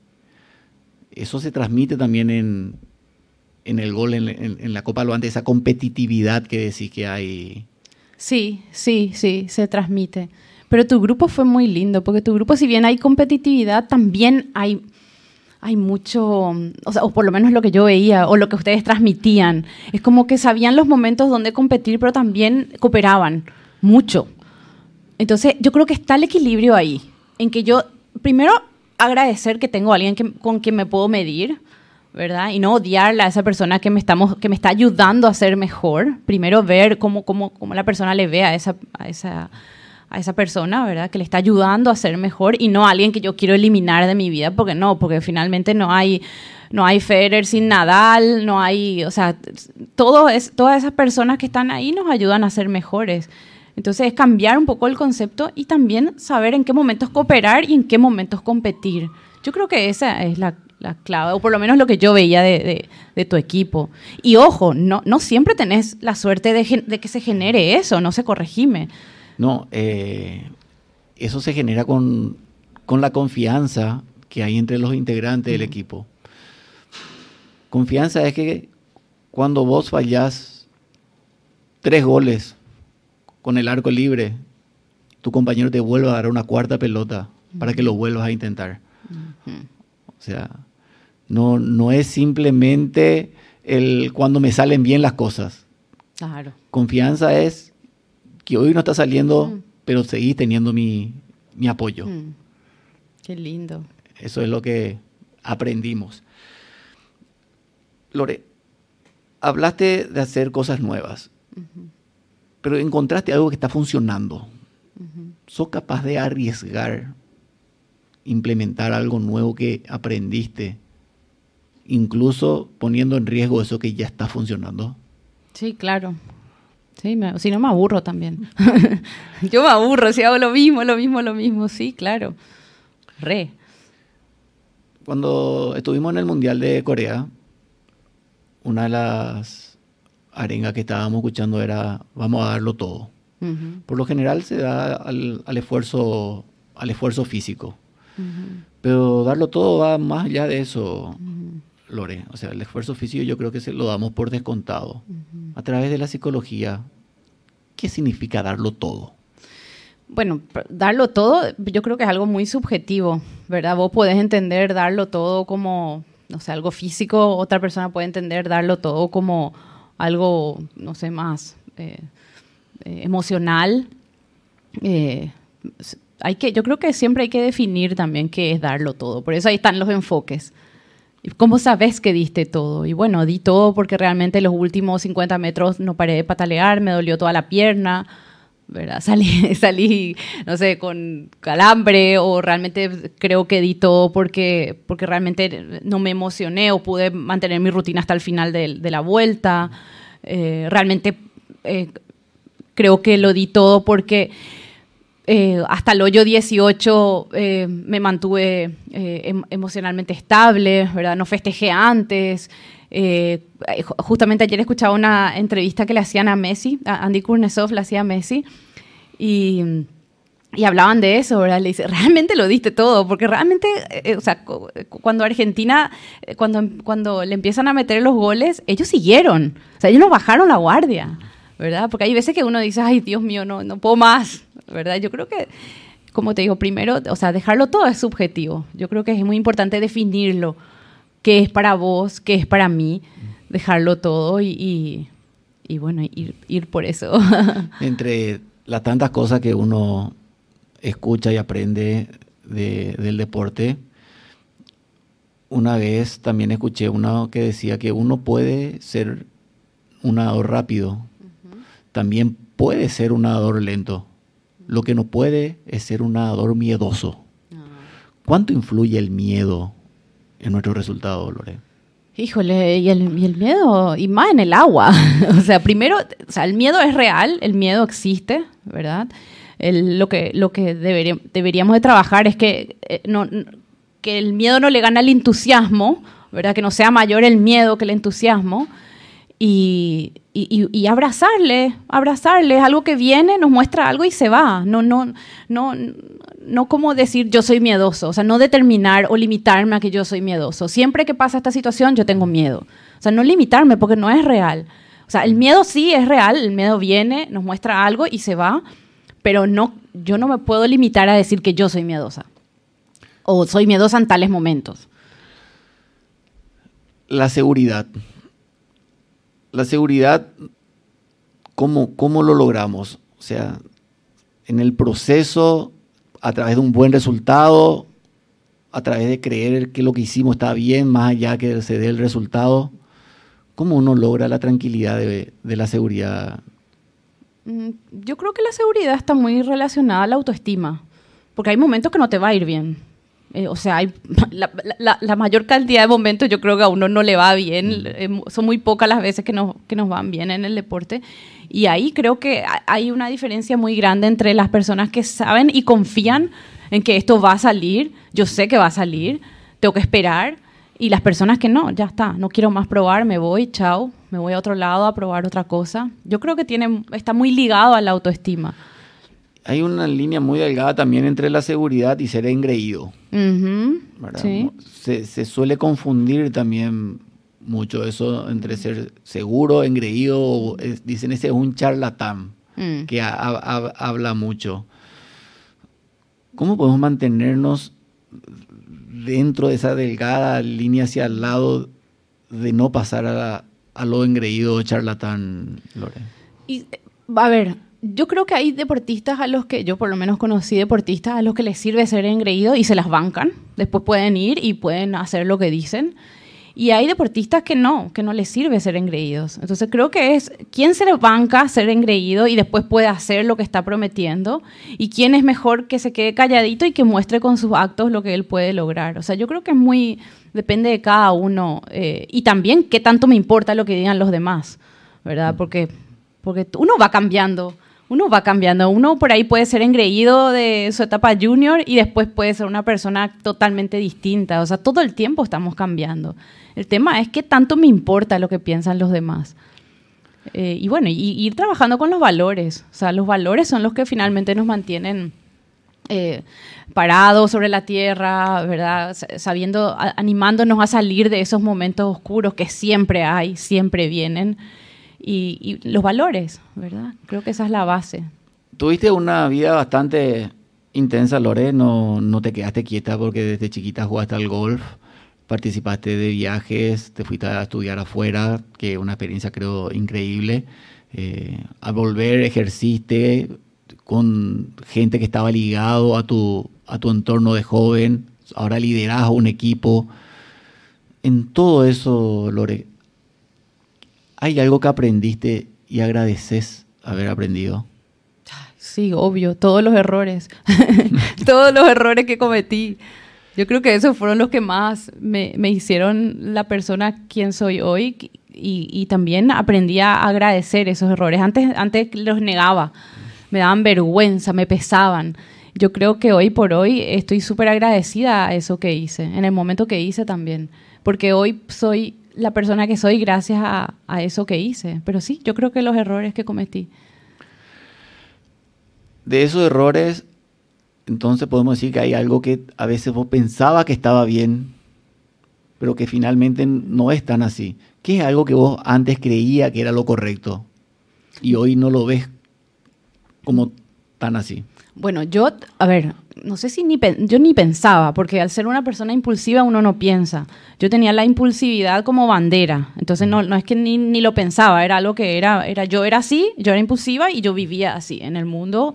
Eso se transmite también en, en el gol en, la Copa Loante, esa competitividad que decís que hay. Sí, sí, sí, se transmite. Pero tu grupo fue muy lindo, porque tu grupo, si bien hay competitividad, también hay, hay mucho, o, sea, o por lo menos lo que yo veía, o lo que ustedes transmitían. Es como que sabían los momentos donde competir, pero también cooperaban mucho. Entonces, yo creo que está el equilibrio ahí, en que yo, primero, agradecer que tengo a alguien con quien me puedo medir, ¿verdad? Y no odiarla a esa persona que me, estamos, que me está ayudando a ser mejor. Primero ver cómo, cómo, cómo la persona le ve a esa, a, esa, a esa persona, ¿verdad? Que le está ayudando a ser mejor y no a alguien que yo quiero eliminar de mi vida, porque no, porque finalmente no hay, no hay Federer sin Nadal, no hay, o sea, todo es, todas esas personas que están ahí nos ayudan a ser mejores. Entonces es cambiar un poco el concepto y también saber en qué momentos cooperar y en qué momentos competir. Yo creo que esa es la, la clave, o por lo menos lo que yo veía de, tu equipo. Y ojo, no, no siempre tenés la suerte de, que se genere eso, no se corregime. No, eh, eso se genera con, con, la confianza que hay entre los integrantes del equipo. Confianza es que cuando vos fallás tres goles con el arco libre, tu compañero te vuelve a dar una cuarta pelota para que lo vuelvas a intentar. O sea, no, no es simplemente el cuando me salen bien las cosas. Claro. Confianza es que hoy no está saliendo, pero seguís teniendo mi, apoyo. Qué lindo. Eso es lo que aprendimos. Lore, hablaste de hacer cosas nuevas pero encontraste algo que está funcionando. ¿Sos capaz de arriesgar, implementar algo nuevo que aprendiste, incluso poniendo en riesgo eso que ya está funcionando? Sí, claro. Sí, si no me aburro también. Yo me aburro si hago lo mismo, lo mismo, lo mismo. Sí, claro. Re. Cuando estuvimos en el Mundial de Corea, una de las arenga que estábamos escuchando era vamos a darlo todo. Por lo general se da al, esfuerzo, al esfuerzo físico. Pero darlo todo va más allá de eso, Lore. O sea, el esfuerzo físico yo creo que se lo damos por descontado. A través de la psicología, ¿qué significa darlo todo? Bueno, darlo todo, yo creo que es algo muy subjetivo, ¿verdad? Vos podés entender darlo todo como, no sé, algo físico, otra persona puede entender darlo todo como algo, no sé, más eh, eh, emocional. Eh, hay que, yo creo que siempre hay que definir también qué es darlo todo. Por eso ahí están los enfoques. ¿Cómo sabes que diste todo? Y bueno, di todo porque realmente los últimos 50 metros no paré de patalear, me dolió toda la pierna, ¿verdad? Salí, salí, no sé, con calambre o realmente creo que di todo porque, porque realmente no me emocioné o pude mantener mi rutina hasta el final de, la vuelta. Eh, realmente eh, creo que lo di todo porque eh, hasta el hoyo 18 me mantuve em, emocionalmente estable, ¿verdad? No festejé antes. justamente ayer escuchaba una entrevista que le hacían a Messi, a Andy Kurnesov le hacía a Messi, y, y hablaban de eso, ¿verdad? Le dice, realmente lo diste todo, porque realmente, o sea, cuando Argentina, cuando, cuando le empiezan a meter los goles, ellos siguieron, o sea, ellos no bajaron la guardia, ¿verdad? Porque hay veces que uno dice, ay, Dios mío, no, no puedo más, ¿verdad? Yo creo que, como te digo, primero, o sea, dejarlo todo es subjetivo. Yo creo que es muy importante definirlo, qué es para vos, qué es para mí, dejarlo todo y, y, bueno, ir, ir por eso. Entre las tantas cosas que uno escucha y aprende del deporte, una vez también escuché uno que decía que uno puede ser un nadador rápido, también puede ser un nadador lento. Lo que no puede es ser un nadador miedoso. ¿Cuánto influye el miedo en nuestro resultado, Lore? Híjole, y el, miedo, y más en el agua. o sea, primero, o sea, el miedo es real, el miedo existe, ¿verdad? lo que, lo que deberíamos de trabajar es que, eh, no, que el miedo no le gane al entusiasmo, ¿verdad? Que no sea mayor el miedo que el entusiasmo. Y, y, abrazarle, abrazarle, es algo que viene, nos muestra algo y se va. No, no, no, no como decir yo soy miedoso, o sea, no determinar o limitarme a que yo soy miedoso. Siempre que pasa esta situación yo tengo miedo. O sea, no limitarme porque no es real. O sea, el miedo sí es real, el miedo viene, nos muestra algo y se va, pero no, yo no me puedo limitar a decir que yo soy miedosa o soy miedosa en tales momentos. La seguridad. La seguridad, ¿cómo, cómo lo logramos? O sea, en el proceso a través de un buen resultado, a través de creer que lo que hicimos está bien, más allá que se dé el resultado. ¿Cómo uno logra la tranquilidad de, la seguridad? Mm, yo creo que la seguridad está muy relacionada a la autoestima, porque hay momentos que no te va a ir bien. Eh, o sea, hay la, mayor cantidad de momentos yo creo que a uno no le va bien. Mm. Eh, son muy pocas las veces que nos, que nos van bien en el deporte. Y ahí creo que hay una diferencia muy grande entre las personas que saben y confían en que esto va a salir, yo sé que va a salir, tengo que esperar, y las personas que no, ya está, no quiero más probar, me voy, chao, me voy a otro lado a probar otra cosa. Yo creo que tiene, está muy ligado a la autoestima. Hay una línea muy delgada también entre la seguridad y ser engreído. se, suele confundir también mucho eso entre ser seguro, engreído, dicen ese es un charlatán mm. que habla mucho. ¿Cómo podemos mantenernos dentro de esa delgada línea hacia el lado de no pasar a, a lo engreído charlatán, Lore? Y, a ver, yo creo que hay deportistas a los que, yo por lo menos conocí deportistas a los que les sirve ser engreído y se las bancan. Después pueden ir y pueden hacer lo que dicen. Y hay deportistas que no, que no les sirve ser engreídos. Entonces creo que es quién se le banca ser engreído y después puede hacer lo que está prometiendo y quién es mejor que se quede calladito y que muestre con sus actos lo que él puede lograr. O sea, yo creo que es muy, depende de cada uno eh, y también qué tanto me importa lo que digan los demás, ¿verdad? Porque, porque uno va cambiando uno va cambiando. Uno por ahí puede ser engreído de su etapa junior y después puede ser una persona totalmente distinta. O sea, todo el tiempo estamos cambiando. El tema es qué tanto me importa lo que piensan los demás. Eh, y bueno, y, ir trabajando con los valores. O sea, los valores son los que finalmente nos mantienen eh, parados sobre la tierra, ¿verdad? Sabiendo, animándonos a salir de esos momentos oscuros que siempre hay, siempre vienen y, los valores, ¿verdad? Creo que esa es la base. Tuviste una vida bastante intensa, Lore, no, no te quedaste quieta porque desde chiquita jugaste al golf, participaste de viajes, te fuiste a estudiar afuera, que una experiencia creo increíble. Eh, al volver ejerciste con gente que estaba ligado a tu, a tu entorno de joven, ahora lideras un equipo. En todo eso, Lore, ¿Hay algo que aprendiste y agradeces haber aprendido? Sí, obvio, todos los errores, todos los errores que cometí. Yo creo que esos fueron los que más me, hicieron la persona quien soy hoy y, también aprendí a agradecer esos errores. Antes, antes los negaba, me daban vergüenza, me pesaban. Yo creo que hoy por hoy estoy súper agradecida a eso que hice, en el momento que hice también, porque hoy soy la persona que soy gracias a, eso que hice. Pero sí, yo creo que los errores que cometí. De esos errores, entonces podemos decir que hay algo que a veces vos pensaba que estaba bien, pero que finalmente no es tan así. ¿Qué es algo que vos antes creía que era lo correcto y hoy no lo ves como tan así? Bueno, yo, a ver, no sé si ni yo ni pensaba, porque al ser una persona impulsiva uno no piensa. Yo tenía la impulsividad como bandera, entonces no, no es que ni, ni lo pensaba, era algo que era, era, yo era así, yo era impulsiva y yo vivía así. En el mundo,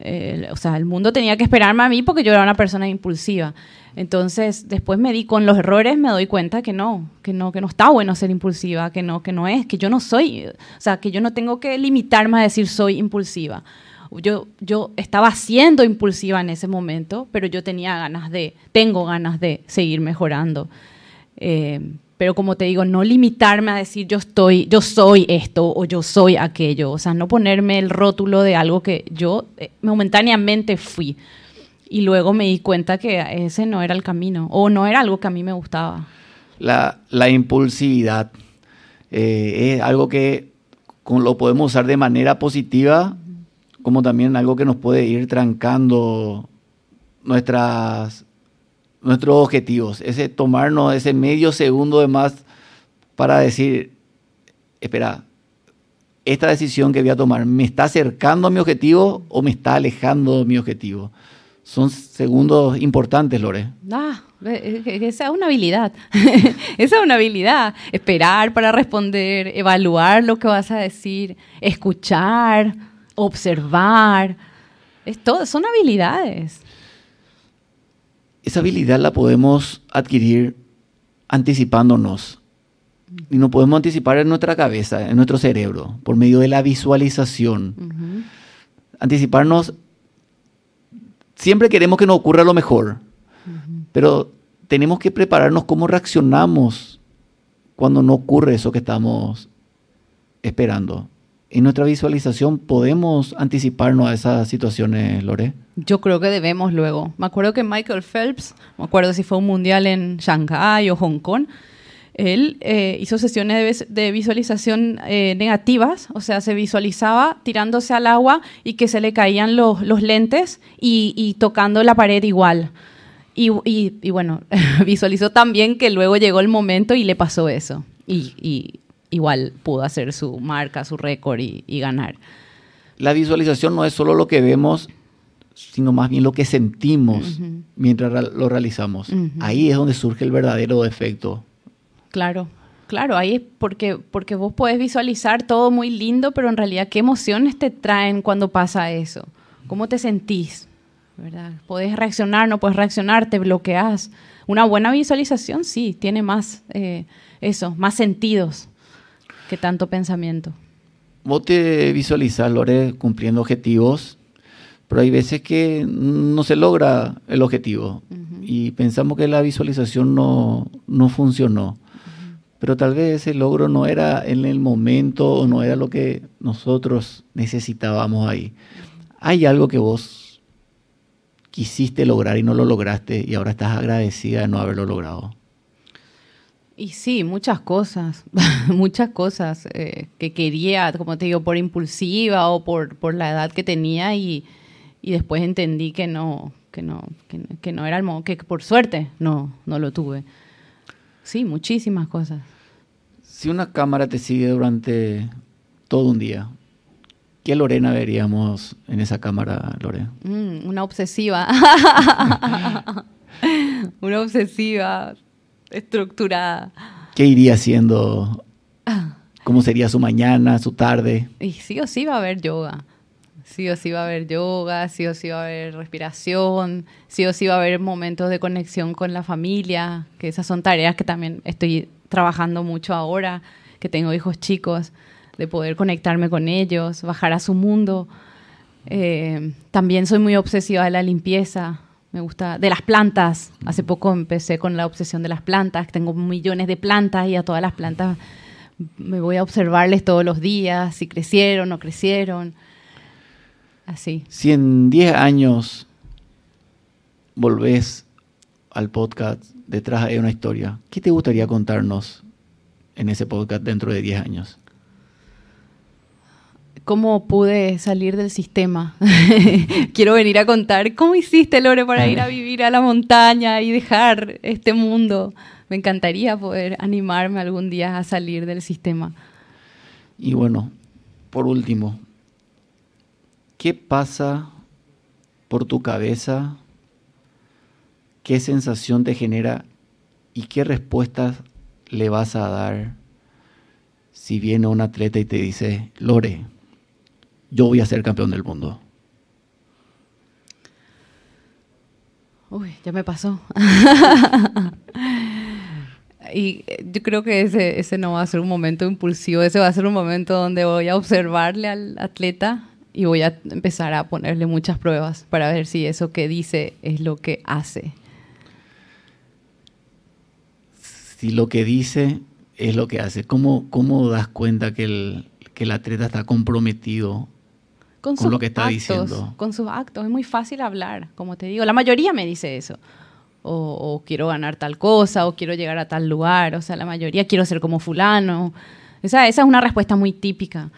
eh, o sea, el mundo tenía que esperarme a mí porque yo era una persona impulsiva. Entonces, después me di con los errores, me doy cuenta que no, que no, que no está bueno ser impulsiva, que no, que no es, que yo no soy, o sea, que yo no tengo que limitarme a decir soy impulsiva yo, yo estaba siendo impulsiva en ese momento, pero yo tenía ganas de, tengo ganas de seguir mejorando. Eh, pero como te digo, no limitarme a decir yo estoy, yo soy esto o yo soy aquello, o sea, no ponerme el rótulo de algo que yo eh, momentáneamente fui y luego me di cuenta que ese no era el camino o no era algo que a mí me gustaba. La, la impulsividad eh, es algo que lo podemos usar de manera positiva como también algo que nos puede ir trancando nuestras, nuestros objetivos. Ese tomarnos ese medio segundo de más para decir, espera, esta decisión que voy a tomar, ¿me está acercando a mi objetivo o me está alejando de mi objetivo? Son segundos importantes, Lore. Ah, esa es una habilidad. esa es una habilidad. Esperar para responder, evaluar lo que vas a decir, escuchar observar. Es todo, son habilidades. Esa habilidad la podemos adquirir anticipándonos. Y no podemos anticipar en nuestra cabeza, en nuestro cerebro, por medio de la visualización. Anticiparnos, siempre queremos que nos ocurra lo mejor, pero tenemos que prepararnos cómo reaccionamos cuando no ocurre eso que estamos esperando en nuestra visualización podemos anticiparnos a esas situaciones, Lore? Yo creo que debemos luego. Me acuerdo que Michael Phelps, me acuerdo si fue un mundial en Shanghai o Hong Kong, él eh, hizo sesiones de, visualización eh, negativas, o sea, se visualizaba tirándose al agua y que se le caían los, lentes y, tocando la pared igual. Y, bueno, visualizó también que luego llegó el momento y le pasó eso. Y, igual pudo hacer su marca, su récord y, ganar. La visualización no es solo lo que vemos, sino más bien lo que sentimos mientras lo realizamos. Ahí es donde surge el verdadero efecto Claro, claro, ahí es porque, porque vos podés visualizar todo muy lindo, pero en realidad, ¿qué emociones te traen cuando pasa eso? ¿Cómo te sentís? ¿Verdad? ¿Podés reaccionar, no puedes reaccionar, te bloqueas? Una buena visualización sí, tiene más, eh, eso, más sentidos que tanto pensamiento. Vos te visualizas, Lore, cumpliendo objetivos, pero hay veces que no se logra el objetivo y pensamos que la visualización no, no funcionó pero tal vez ese logro no era en el momento o no era lo que nosotros necesitábamos ahí. Hay algo que vos quisiste lograr y no lo lograste y ahora estás agradecida de no haberlo logrado. Y sí, muchas cosas, muchas cosas eh, que quería, como te digo, por impulsiva o por, por la edad que tenía y, y después entendí que no, que no, que, no era el modo, que por suerte no, no lo tuve. Sí, muchísimas cosas. Si una cámara te sigue durante todo un día, ¿qué Lorena veríamos en esa cámara, Lorena? Mm, una obsesiva. una obsesiva, estructurada. ¿Qué iría haciendo? ¿Cómo sería su mañana, su tarde? Y sí o sí va a haber yoga. Sí o sí va a haber yoga, sí o sí va a haber respiración, sí o sí va a haber momentos de conexión con la familia, que esas son tareas que también estoy trabajando mucho ahora, que tengo hijos chicos, de poder conectarme con ellos, bajar a su mundo. Eh, también soy muy obsesiva de la limpieza, me gusta, de las plantas. Hace poco empecé con la obsesión de las plantas, tengo millones de plantas y a todas las plantas me voy a observarles todos los días, si crecieron o no crecieron. Así. Si en 10 años volvés al podcast Detrás hay una historia, ¿qué te gustaría contarnos en ese podcast dentro de 10 años? ¿Cómo pude salir del sistema? Quiero venir a contar cómo hiciste, Lore, para ir a vivir a la montaña y dejar este mundo. Me encantaría poder animarme algún día a salir del sistema. Y bueno, por último, ¿Qué pasa por tu cabeza? ¿Qué sensación te genera? ¿Y qué respuestas le vas a dar si viene un atleta y te dice, Lore, yo voy a ser campeón del mundo? Uy, ya me pasó. y yo creo que ese, ese no va a ser un momento impulsivo, ese va a ser un momento donde voy a observarle al atleta y voy a empezar a ponerle muchas pruebas para ver si eso que dice es lo que hace. Si lo que dice es lo que hace, ¿cómo, cómo das cuenta que el, que el atleta está comprometido con, lo que está diciendo? Con sus actos, es muy fácil hablar, como te digo, la mayoría me dice eso. O, o, quiero ganar tal cosa, o quiero llegar a tal lugar, o sea, la mayoría quiero ser como fulano. O sea, esa es una respuesta muy típica.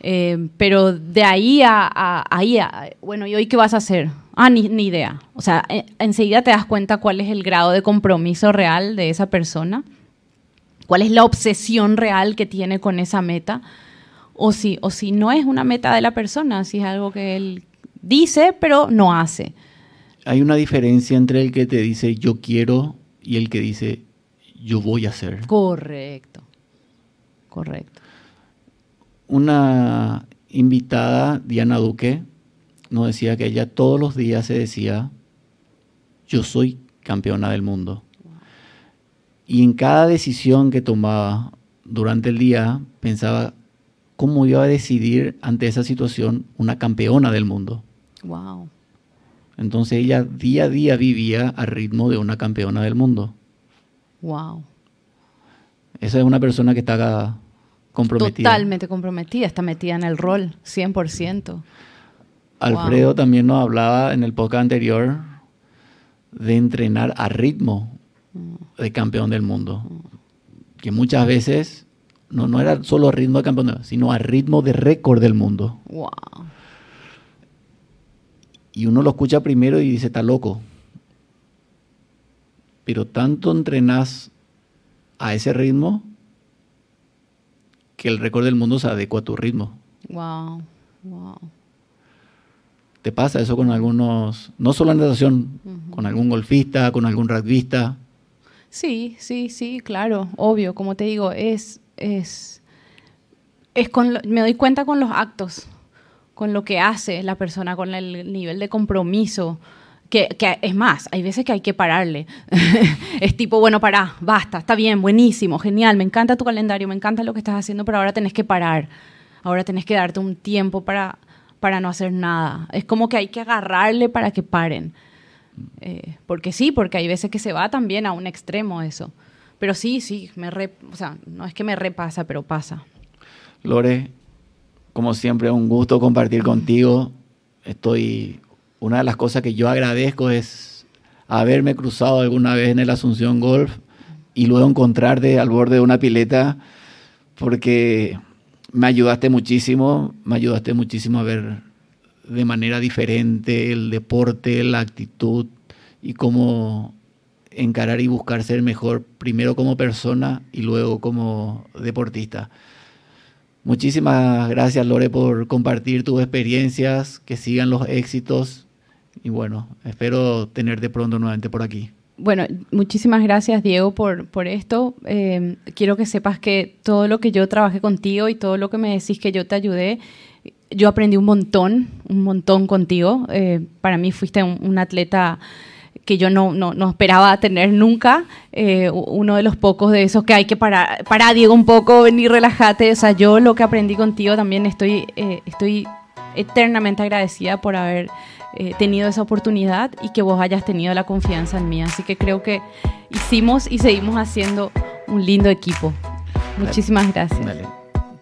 Eh, pero de ahí a, ahí, bueno, ¿y hoy qué vas a hacer? Ah, ni, ni idea. O sea, eh, enseguida te das cuenta cuál es el grado de compromiso real de esa persona, cuál es la obsesión real que tiene con esa meta, o si, o si no es una meta de la persona, si es algo que él dice, pero no hace. Hay una diferencia entre el que te dice yo quiero y el que dice yo voy a hacer. Correcto, correcto una invitada, Diana Duque, nos decía que ella todos los días se decía, yo soy campeona del mundo. Y en cada decisión que tomaba durante el día, pensaba cómo iba a decidir ante esa situación una campeona del mundo. Wow. Entonces ella día a día vivía al ritmo de una campeona del mundo. Wow. Esa es una persona que está Totalmente comprometida, está metida en el rol, 100%. Alfredo también nos hablaba en el podcast anterior de entrenar a ritmo mm. de campeón del mundo. que muchas veces no, no era solo ritmo de campeonato, sino a ritmo de récord del mundo. Wow. Y uno lo escucha primero y dice, está loco. Pero tanto entrenás a ese ritmo que el récord del mundo se adecua a tu ritmo. Wow. Wow. ¿Te pasa eso con algunos, no solo en natación, con algún golfista, con algún rugbyista? Sí, sí, sí, claro, obvio, como te digo, es, es, es con, me doy cuenta con los actos, con lo que hace la persona, con el nivel de compromiso, que, que, es más, hay veces que hay que pararle. es tipo, bueno, pará, basta, está bien, buenísimo, genial, me encanta tu calendario, me encanta lo que estás haciendo, pero ahora tenés que parar. Ahora tenés que darte un tiempo para para no hacer nada. Es como que hay que agarrarle para que paren. Eh, porque sí, porque hay veces que se va también a un extremo eso. Pero sí, sí, me o sea, no es que me repasa, pero pasa. Lore, como siempre, un gusto compartir contigo. Estoy, una de las cosas que yo agradezco es haberme cruzado alguna vez en el Asunción Golf y luego encontrarte al borde de una pileta, porque me ayudaste muchísimo, me ayudaste muchísimo a ver de manera diferente el deporte, la actitud y cómo encarar y buscar ser mejor, primero como persona y luego como deportista. Muchísimas gracias Lore por compartir tus experiencias, que sigan los éxitos y bueno, espero tenerte pronto nuevamente por aquí. Bueno, muchísimas gracias Diego por, por esto. Eh, quiero que sepas que todo lo que yo trabajé contigo y todo lo que me decís que yo te ayudé, yo aprendí un montón, un montón contigo. Eh, para mí fuiste un, atleta que yo no, no, no, esperaba tener nunca. Eh, uno de los pocos de esos que hay que parar, parar Diego, un poco, venir, relájate. O sea, yo lo que aprendí contigo también estoy, estoy eternamente agradecida por haber eh, tenido esa oportunidad y que vos hayas tenido la confianza en mí. Así que creo que hicimos y seguimos haciendo un lindo equipo. Muchísimas gracias. Dale.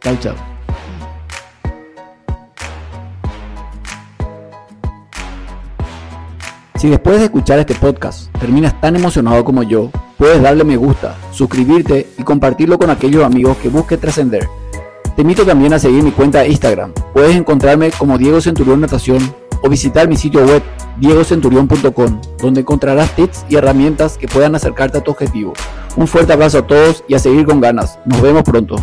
Chao, chao. Si después de escuchar este podcast terminas tan emocionado como yo, puedes darle me gusta, suscribirte y compartirlo con aquellos amigos que busquen trascender. Te invito también a seguir mi cuenta de Instagram. Puedes encontrarme como Diego Centurión Natación o visitar mi sitio web diegocenturión.com, donde encontrarás tips y herramientas que puedan acercarte a tu objetivo. Un fuerte abrazo a todos y a seguir con ganas. Nos vemos pronto.